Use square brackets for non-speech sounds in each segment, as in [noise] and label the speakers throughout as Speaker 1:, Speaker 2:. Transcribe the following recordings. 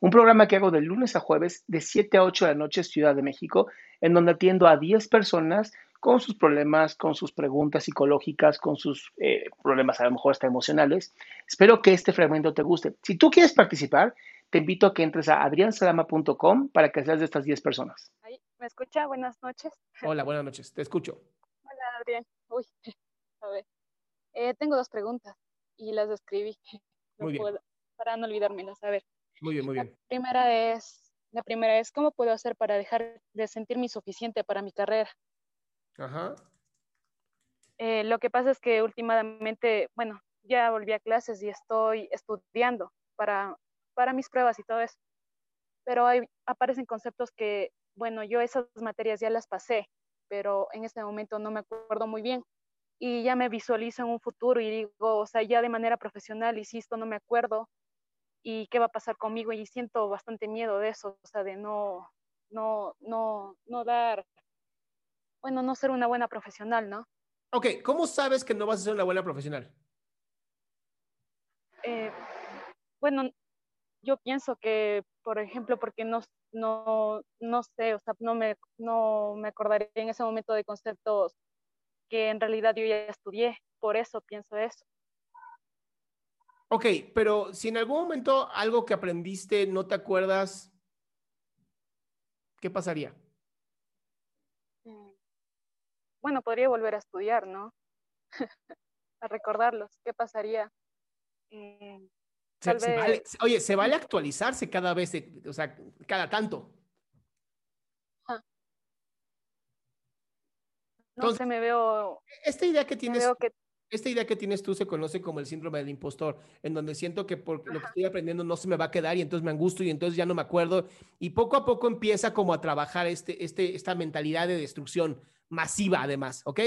Speaker 1: un programa que hago de lunes a jueves de 7 a 8 de la noche Ciudad de México, en donde atiendo a 10 personas con sus problemas, con sus preguntas psicológicas, con sus eh, problemas a lo mejor hasta emocionales. Espero que este fragmento te guste. Si tú quieres participar, te invito a que entres a adriansalama.com para que seas de estas 10 personas.
Speaker 2: ¿Me escucha? Buenas noches.
Speaker 1: Hola, buenas noches. Te escucho.
Speaker 2: Hola, Adrián. Uy, [laughs] a ver. Eh, tengo dos preguntas y las escribí.
Speaker 1: Muy bien.
Speaker 2: para no olvidármelas. A ver.
Speaker 1: Muy bien, muy bien.
Speaker 2: La primera es, la primera es, ¿cómo puedo hacer para dejar de sentirme insuficiente para mi carrera?
Speaker 1: Ajá.
Speaker 2: Eh, lo que pasa es que últimamente, bueno, ya volví a clases y estoy estudiando para, para mis pruebas y todo eso. Pero hay, aparecen conceptos que, bueno, yo esas materias ya las pasé, pero en este momento no me acuerdo muy bien. Y ya me visualizo en un futuro y digo, o sea, ya de manera profesional, y si esto no me acuerdo, y qué va a pasar conmigo y siento bastante miedo de eso, o sea, de no, no, no, no dar, bueno, no ser una buena profesional, ¿no?
Speaker 1: Ok, ¿cómo sabes que no vas a ser una buena profesional?
Speaker 2: Eh, bueno, yo pienso que, por ejemplo, porque no, no, no sé, o sea, no me, no me acordaré en ese momento de conceptos que en realidad yo ya estudié, por eso pienso eso.
Speaker 1: Ok, pero si en algún momento algo que aprendiste no te acuerdas, ¿qué pasaría?
Speaker 2: Mm, bueno, podría volver a estudiar, ¿no? [laughs] a recordarlos. ¿Qué pasaría?
Speaker 1: Mm, oye, se vale [laughs] actualizarse cada vez, o sea, cada tanto.
Speaker 2: No sé, me veo.
Speaker 1: Esta idea que tienes. que esta idea que tienes tú se conoce como el síndrome del impostor, en donde siento que por lo que estoy aprendiendo no se me va a quedar y entonces me angustio y entonces ya no me acuerdo. Y poco a poco empieza como a trabajar este, este, esta mentalidad de destrucción masiva además, ¿ok?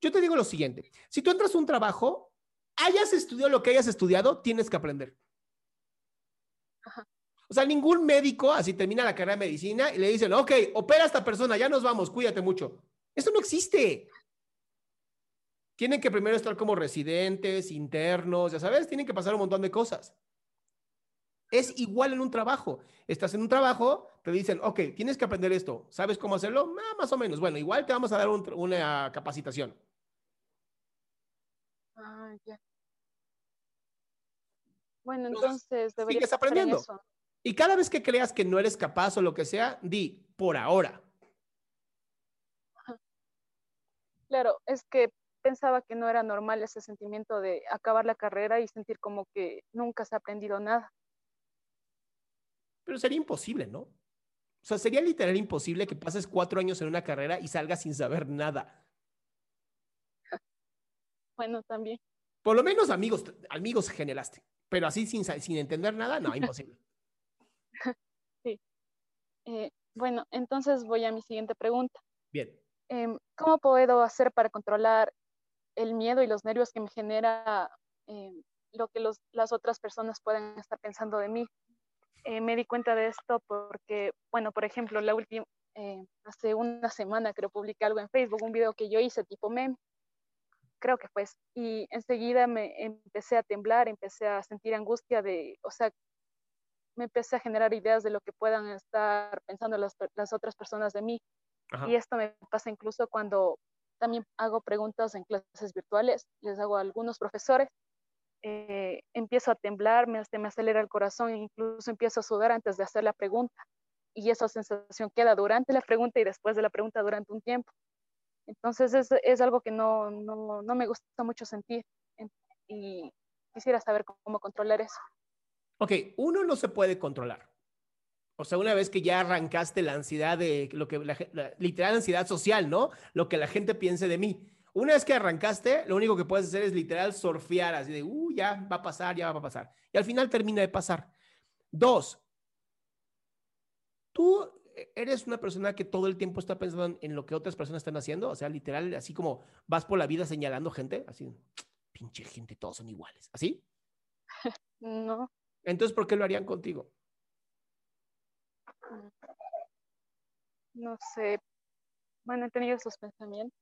Speaker 1: Yo te digo lo siguiente, si tú entras a un trabajo, hayas estudiado lo que hayas estudiado, tienes que aprender. O sea, ningún médico así termina la carrera de medicina y le dicen, ok, opera a esta persona, ya nos vamos, cuídate mucho. Eso no existe tienen que primero estar como residentes, internos, ya sabes, tienen que pasar un montón de cosas. Es igual en un trabajo. Estás en un trabajo, te dicen, ok, tienes que aprender esto. ¿Sabes cómo hacerlo? Ah, más o menos. Bueno, igual te vamos a dar una capacitación.
Speaker 2: Ah, ya. Bueno, entonces
Speaker 1: deberías sigues aprendiendo. Y cada vez que creas que no eres capaz o lo que sea, di por ahora.
Speaker 2: Claro, es que pensaba que no era normal ese sentimiento de acabar la carrera y sentir como que nunca se ha aprendido nada.
Speaker 1: Pero sería imposible, ¿no? O sea, sería literal imposible que pases cuatro años en una carrera y salgas sin saber nada.
Speaker 2: Bueno, también.
Speaker 1: Por lo menos amigos, amigos generaste, pero así sin, sin entender nada, no, imposible. [laughs]
Speaker 2: sí. Eh, bueno, entonces voy a mi siguiente pregunta.
Speaker 1: Bien.
Speaker 2: Em, ¿Cómo puedo hacer para controlar el miedo y los nervios que me genera eh, lo que las otras personas pueden estar pensando de mí. Eh, me di cuenta de esto porque, bueno, por ejemplo, la última, eh, hace una semana creo publiqué algo en Facebook, un video que yo hice tipo meme, creo que pues, y enseguida me empecé a temblar, empecé a sentir angustia de, o sea, me empecé a generar ideas de lo que puedan estar pensando las, las otras personas de mí. Y esto me pasa incluso cuando también hago preguntas en clases virtuales, les hago a algunos profesores. Eh, empiezo a temblar, me, me acelera el corazón, incluso empiezo a sudar antes de hacer la pregunta. Y esa sensación queda durante la pregunta y después de la pregunta durante un tiempo. Entonces es, es algo que no, no, no, me gusta mucho sentir y quisiera saber cómo controlar eso.
Speaker 1: Ok, uno no se puede controlar. O sea, una vez que ya arrancaste la ansiedad de lo que la, literal ansiedad social, ¿no? Lo que la gente piense de mí. Una vez que arrancaste, lo único que puedes hacer es literal surfear así de, uh, ya va a pasar, ya va a pasar. Y al final termina de pasar. Dos, tú eres una persona que todo el tiempo está pensando en, lo que otras personas están haciendo. O sea, literal, así como vas por la vida señalando gente, así, pinche gente, todos son iguales. ¿Así? [laughs]
Speaker 2: No.
Speaker 1: Entonces, ¿por qué lo harían contigo?
Speaker 2: No sé, bueno, he tenido esos pensamientos,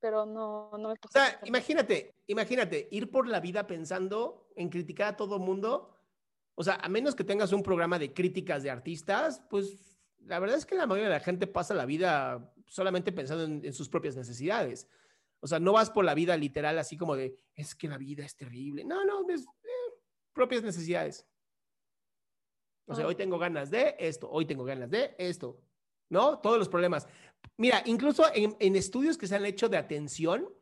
Speaker 2: pero no, no me
Speaker 1: O sea, imagínate, imagínate, ir por la vida pensando en criticar a todo mundo. O sea, a menos que tengas un programa de críticas de artistas, pues la verdad es que la mayoría de la gente pasa la vida solamente pensando en, sus propias necesidades. O sea, no vas por la vida literal así como de, es que la vida es terrible. No, no, es eh, propias necesidades. O sea, hoy tengo ganas de esto, hoy tengo ganas de esto, ¿no? Todos los problemas. Mira, incluso en, estudios que se han hecho de atención,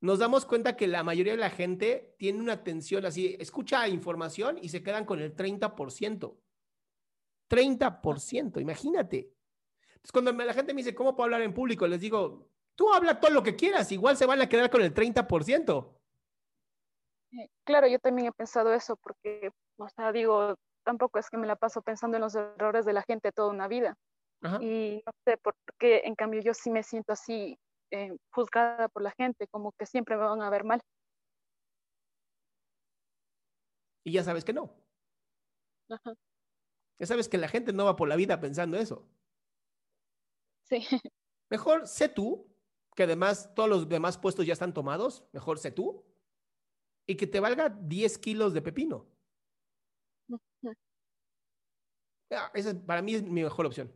Speaker 1: nos damos cuenta que la mayoría de la gente tiene una atención así, escucha información y se quedan con el 30%. 30%, imagínate. Entonces, cuando la gente me dice, ¿cómo puedo hablar en público? Les digo, tú habla todo lo que quieras, igual se van a quedar con el 30%.
Speaker 2: Eh, claro, yo también he pensado eso, porque, o sea, digo, tampoco es que me la paso pensando en los errores de la gente toda una vida. Y no sé por qué, en cambio, yo sí me siento así eh, juzgada por la gente, como que siempre me van a ver mal.
Speaker 1: Y ya sabes que no. Ya sabes que la gente no va por la vida pensando eso.
Speaker 2: Sí. [laughs]
Speaker 1: Mejor sé tú, que además todos los demás puestos ya están tomados, mejor sé tú, y que te valga 10 kilos de pepino. Ah, esa para mí es mi mejor opción.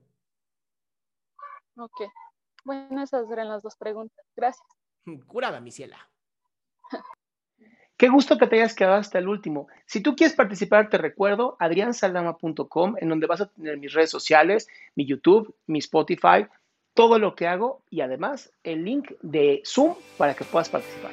Speaker 2: Ok. Bueno, esas eran las dos preguntas. Gracias. [laughs]
Speaker 1: Curada, mi ciela.
Speaker 3: Qué gusto que te hayas quedado hasta el último. Si tú quieres participar, te recuerdo adriansaldama.com, en donde vas a tener mis redes sociales, mi YouTube, mi Spotify, todo lo que hago y además el link de Zoom para que puedas participar.